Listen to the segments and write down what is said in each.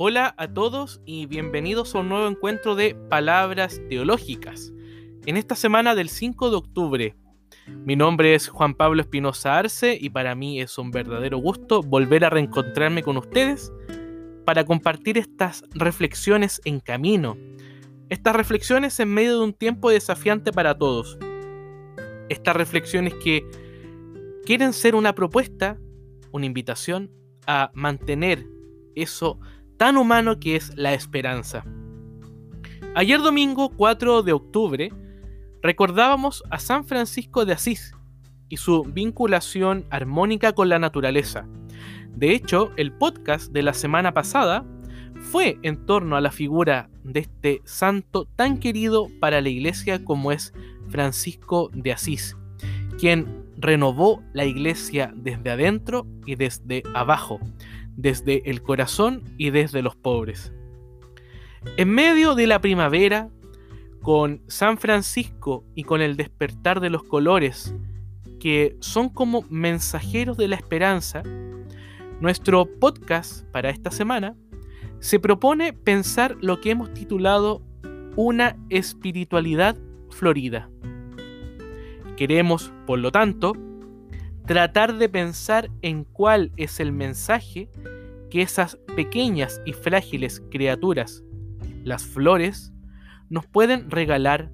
Hola a todos y bienvenidos a un nuevo encuentro de Palabras Teológicas. En esta semana del 5 de octubre, mi nombre es Juan Pablo Espinosa Arce y para mí es un verdadero gusto volver a reencontrarme con ustedes para compartir estas reflexiones en camino. Estas reflexiones en medio de un tiempo desafiante para todos. Estas reflexiones que quieren ser una propuesta, una invitación a mantener eso tan humano que es la esperanza. Ayer domingo 4 de octubre recordábamos a San Francisco de Asís y su vinculación armónica con la naturaleza. De hecho, el podcast de la semana pasada fue en torno a la figura de este santo tan querido para la iglesia como es Francisco de Asís, quien renovó la iglesia desde adentro y desde abajo, desde el corazón y desde los pobres. En medio de la primavera, con San Francisco y con el despertar de los colores, que son como mensajeros de la esperanza, nuestro podcast para esta semana se propone pensar lo que hemos titulado una espiritualidad florida. Queremos, por lo tanto, tratar de pensar en cuál es el mensaje que esas pequeñas y frágiles criaturas, las flores, nos pueden regalar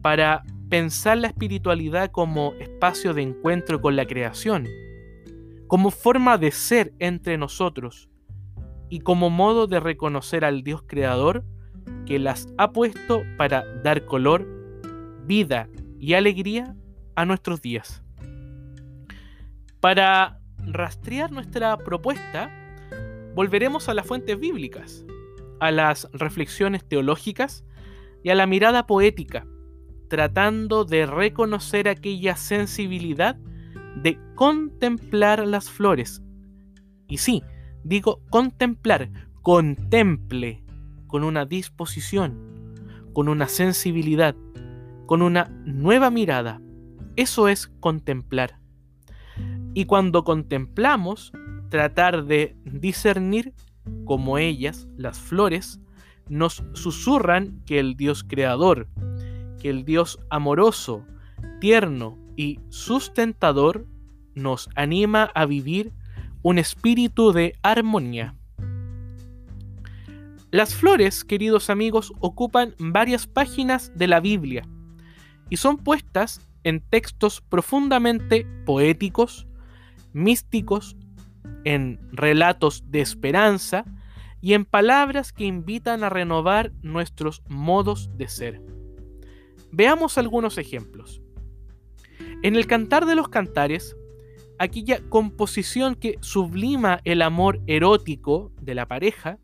para pensar la espiritualidad como espacio de encuentro con la creación, como forma de ser entre nosotros y como modo de reconocer al Dios creador que las ha puesto para dar color, vida y alegría a nuestros días. Para rastrear nuestra propuesta, volveremos a las fuentes bíblicas, a las reflexiones teológicas y a la mirada poética, tratando de reconocer aquella sensibilidad de contemplar las flores. Y sí, digo contemplar, contemple con una disposición, con una sensibilidad, con una nueva mirada. Eso es contemplar. Y cuando contemplamos, tratar de discernir como ellas, las flores, nos susurran que el Dios creador, que el Dios amoroso, tierno y sustentador nos anima a vivir un espíritu de armonía. Las flores, queridos amigos, ocupan varias páginas de la Biblia y son puestas en textos profundamente poéticos, místicos, en relatos de esperanza y en palabras que invitan a renovar nuestros modos de ser. Veamos algunos ejemplos. En el Cantar de los Cantares, aquella composición que sublima el amor erótico de la pareja,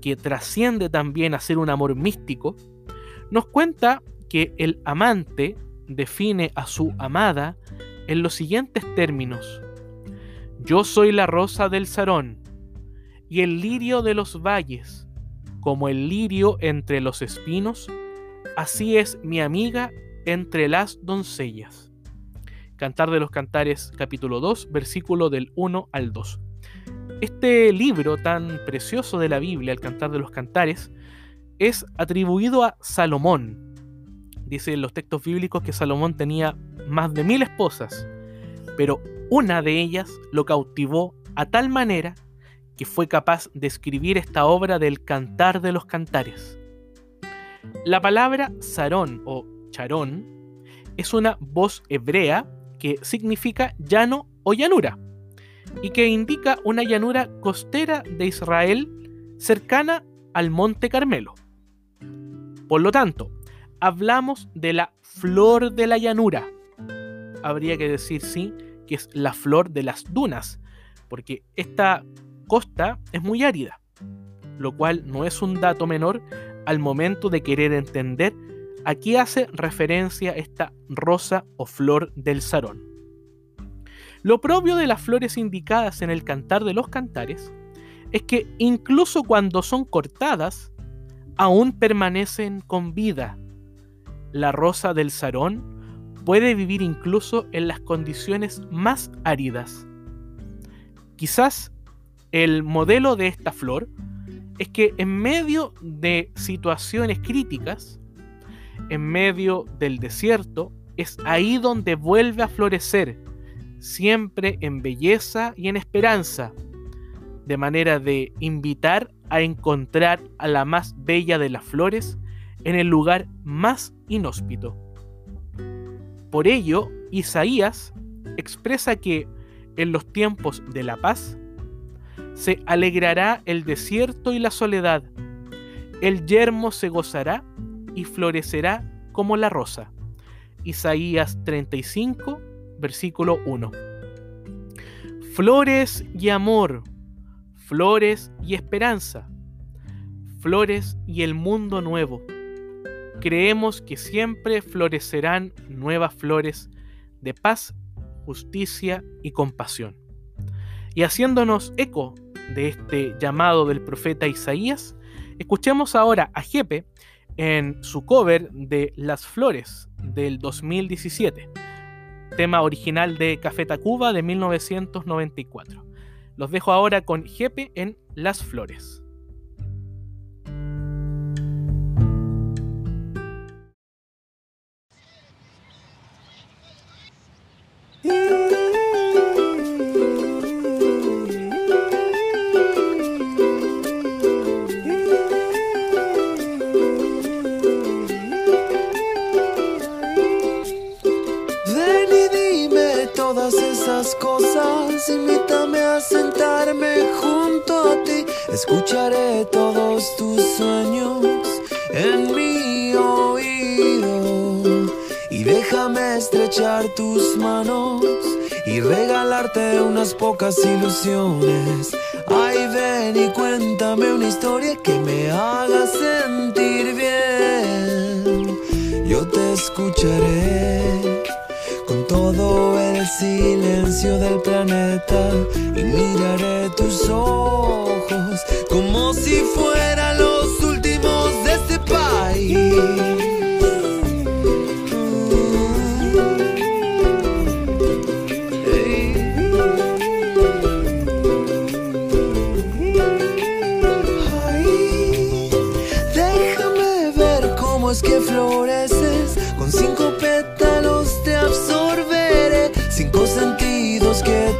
que trasciende también a ser un amor místico, nos cuenta que el amante define a su amada en los siguientes términos. Yo soy la rosa del Sarón y el lirio de los valles, como el lirio entre los espinos, así es mi amiga entre las doncellas. Cantar de los Cantares capítulo 2, versículo del 1 al 2. Este libro tan precioso de la Biblia, el Cantar de los Cantares, es atribuido a Salomón. Dice en los textos bíblicos que Salomón tenía más de mil esposas, pero una de ellas lo cautivó a tal manera que fue capaz de escribir esta obra del Cantar de los Cantares. La palabra sarón o charón es una voz hebrea que significa llano o llanura y que indica una llanura costera de Israel cercana al Monte Carmelo. Por lo tanto, hablamos de la flor de la llanura. Habría que decir sí que es la flor de las dunas, porque esta costa es muy árida, lo cual no es un dato menor al momento de querer entender a qué hace referencia esta rosa o flor del sarón. Lo propio de las flores indicadas en el cantar de los cantares es que incluso cuando son cortadas, aún permanecen con vida. La rosa del sarón puede vivir incluso en las condiciones más áridas. Quizás el modelo de esta flor es que en medio de situaciones críticas, en medio del desierto, es ahí donde vuelve a florecer, siempre en belleza y en esperanza, de manera de invitar a encontrar a la más bella de las flores en el lugar más inhóspito. Por ello, Isaías expresa que en los tiempos de la paz se alegrará el desierto y la soledad, el yermo se gozará y florecerá como la rosa. Isaías 35, versículo 1. Flores y amor, flores y esperanza, flores y el mundo nuevo. Creemos que siempre florecerán nuevas flores de paz, justicia y compasión. Y haciéndonos eco de este llamado del profeta Isaías, escuchemos ahora a Jepe en su cover de Las Flores del 2017, tema original de Café Tacuba de 1994. Los dejo ahora con Jepe en Las Flores. Escucharé todos tus sueños en mi oído y déjame estrechar tus manos y regalarte unas pocas ilusiones. Ay, ven y cuéntame una historia que me haga sentir bien. Yo te escucharé silencio del planeta y miraré tus ojos como si fueran los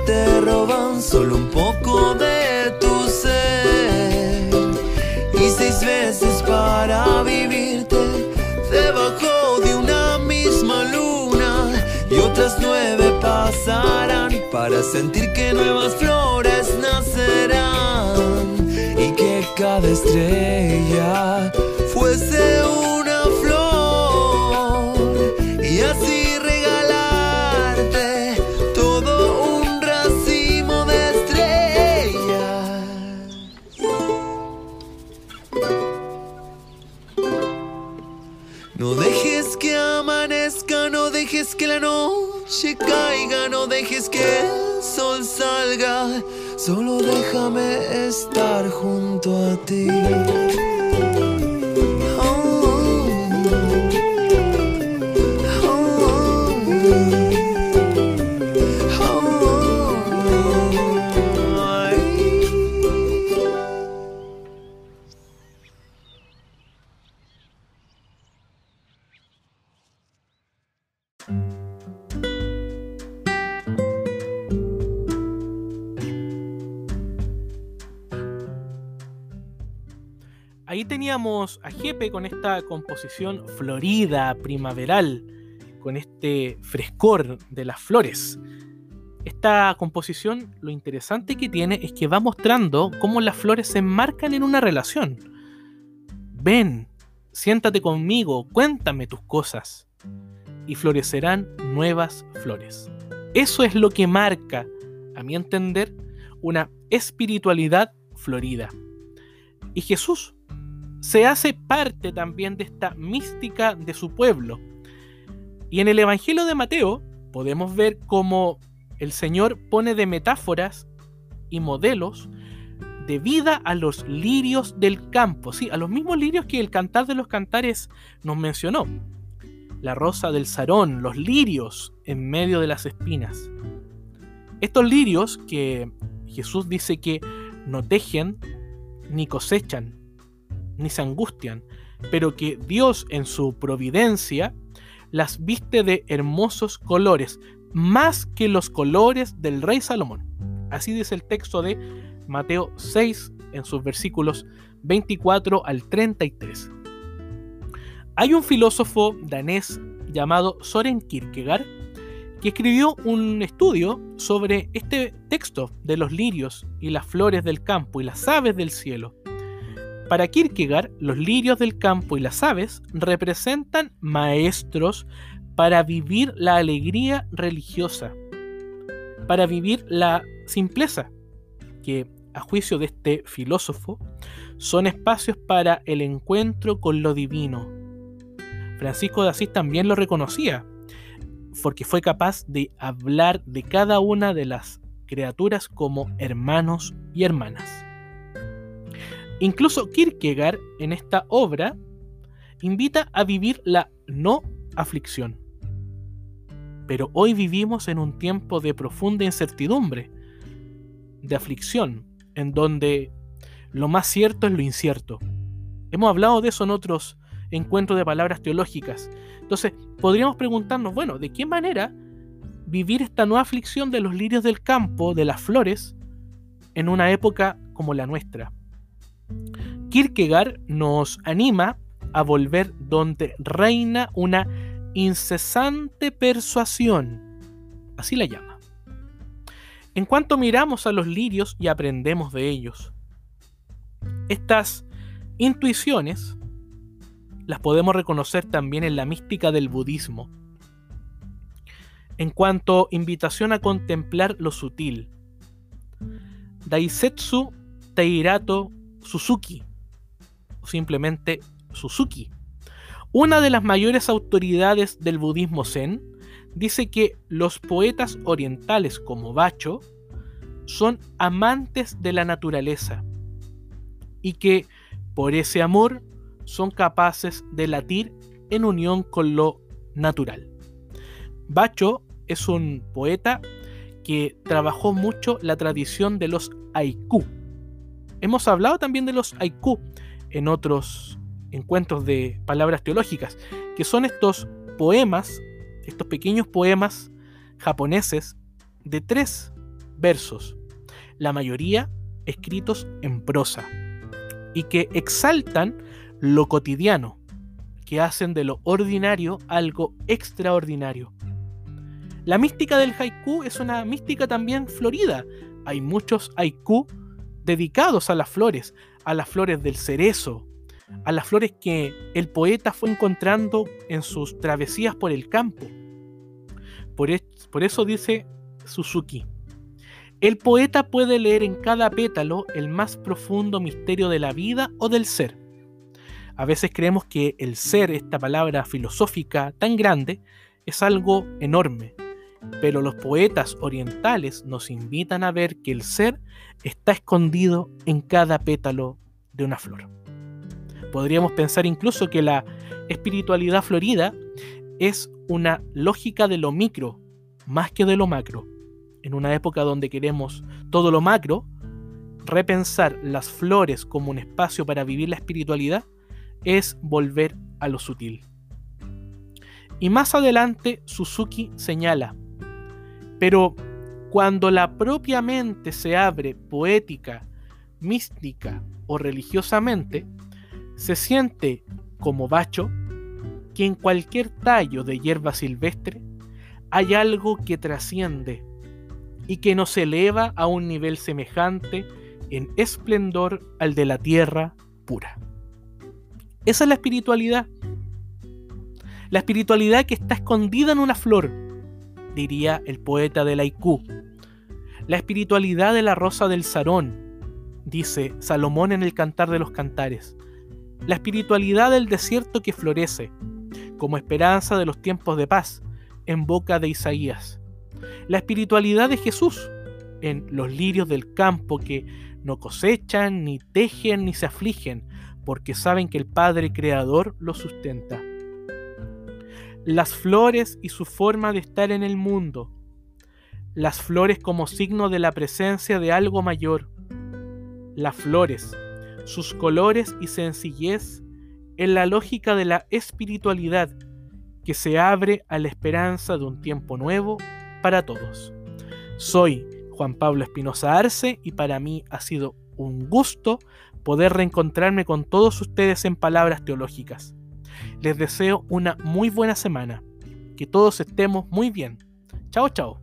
te roban solo un poco de tu ser. Y seis veces para vivirte debajo de una misma luna y otras nueve pasarán para sentir que nuevas flores nacerán y que cada estrella a Jepe con esta composición florida, primaveral, con este frescor de las flores. Esta composición, lo interesante que tiene es que va mostrando cómo las flores se enmarcan en una relación. Ven, siéntate conmigo, cuéntame tus cosas. Y florecerán nuevas flores. Eso es lo que marca, a mi entender, una espiritualidad florida. Y Jesús se hace parte también de esta mística de su pueblo. Y en el Evangelio de Mateo podemos ver cómo el Señor pone de metáforas y modelos de vida a los lirios del campo, sí, a los mismos lirios que el cantar de los cantares nos mencionó. La rosa del sarón, los lirios en medio de las espinas. Estos lirios que Jesús dice que no tejen ni cosechan, ni se angustian, pero que Dios en su providencia las viste de hermosos colores, más que los colores del rey Salomón. Así dice el texto de Mateo 6 en sus versículos 24 al 33. Hay un filósofo danés llamado Soren Kierkegaard que escribió un estudio sobre este texto de los lirios y las flores del campo y las aves del cielo. Para Kierkegaard, los lirios del campo y las aves representan maestros para vivir la alegría religiosa, para vivir la simpleza, que a juicio de este filósofo son espacios para el encuentro con lo divino. Francisco de Asís también lo reconocía, porque fue capaz de hablar de cada una de las criaturas como hermanos y hermanas. Incluso Kierkegaard en esta obra invita a vivir la no aflicción. Pero hoy vivimos en un tiempo de profunda incertidumbre, de aflicción, en donde lo más cierto es lo incierto. Hemos hablado de eso en otros encuentros de palabras teológicas, entonces, podríamos preguntarnos, bueno, ¿de qué manera vivir esta nueva aflicción de los lirios del campo, de las flores, en una época como la nuestra? Kierkegaard nos anima a volver donde reina una incesante persuasión, así la llama. En cuanto miramos a los lirios y aprendemos de ellos, estas intuiciones las podemos reconocer también en la mística del budismo. En cuanto invitación a contemplar lo sutil. Daisetsu Teirato Suzuki, o simplemente Suzuki, una de las mayores autoridades del budismo zen, dice que los poetas orientales como Bacho son amantes de la naturaleza y que por ese amor son capaces de latir en unión con lo natural. Bacho es un poeta que trabajó mucho la tradición de los haiku. Hemos hablado también de los haiku en otros encuentros de palabras teológicas, que son estos poemas, estos pequeños poemas japoneses de tres versos, la mayoría escritos en prosa, y que exaltan lo cotidiano, que hacen de lo ordinario algo extraordinario. La mística del haiku es una mística también florida. Hay muchos haiku dedicados a las flores, a las flores del cerezo, a las flores que el poeta fue encontrando en sus travesías por el campo. Por, eso dice Suzuki, el poeta puede leer en cada pétalo el más profundo misterio de la vida o del ser. A veces creemos que el ser, esta palabra filosófica tan grande, es algo enorme, pero los poetas orientales nos invitan a ver que el ser está escondido en cada pétalo de una flor. Podríamos pensar incluso que la espiritualidad florida es una lógica de lo micro más que de lo macro. En una época donde queremos todo lo macro, repensar las flores como un espacio para vivir la espiritualidad es volver a lo sutil. Y más adelante Suzuki señala, pero cuando la propia mente se abre poética, mística o religiosamente, se siente como bacho que en cualquier tallo de hierba silvestre hay algo que trasciende y que nos eleva a un nivel semejante en esplendor al de la tierra pura. Esa es la espiritualidad. La espiritualidad que está escondida en una flor, diría el poeta del haiku. La espiritualidad de la rosa del sarón, dice Salomón en el Cantar de los Cantares. La espiritualidad del desierto que florece, como esperanza de los tiempos de paz, en boca de Isaías. La espiritualidad de Jesús, en los lirios del campo que no cosechan, ni tejen, ni se afligen, porque saben que el Padre Creador los sustenta. Las flores y su forma de estar en el mundo. Las flores como signo de la presencia de algo mayor. Las flores, sus colores y sencillez en la lógica de la espiritualidad que se abre a la esperanza de un tiempo nuevo para todos. Soy Juan Pablo Espinosa Arce y para mí ha sido un gusto poder reencontrarme con todos ustedes en palabras teológicas. Les deseo una muy buena semana. Que todos estemos muy bien. Chao, chao.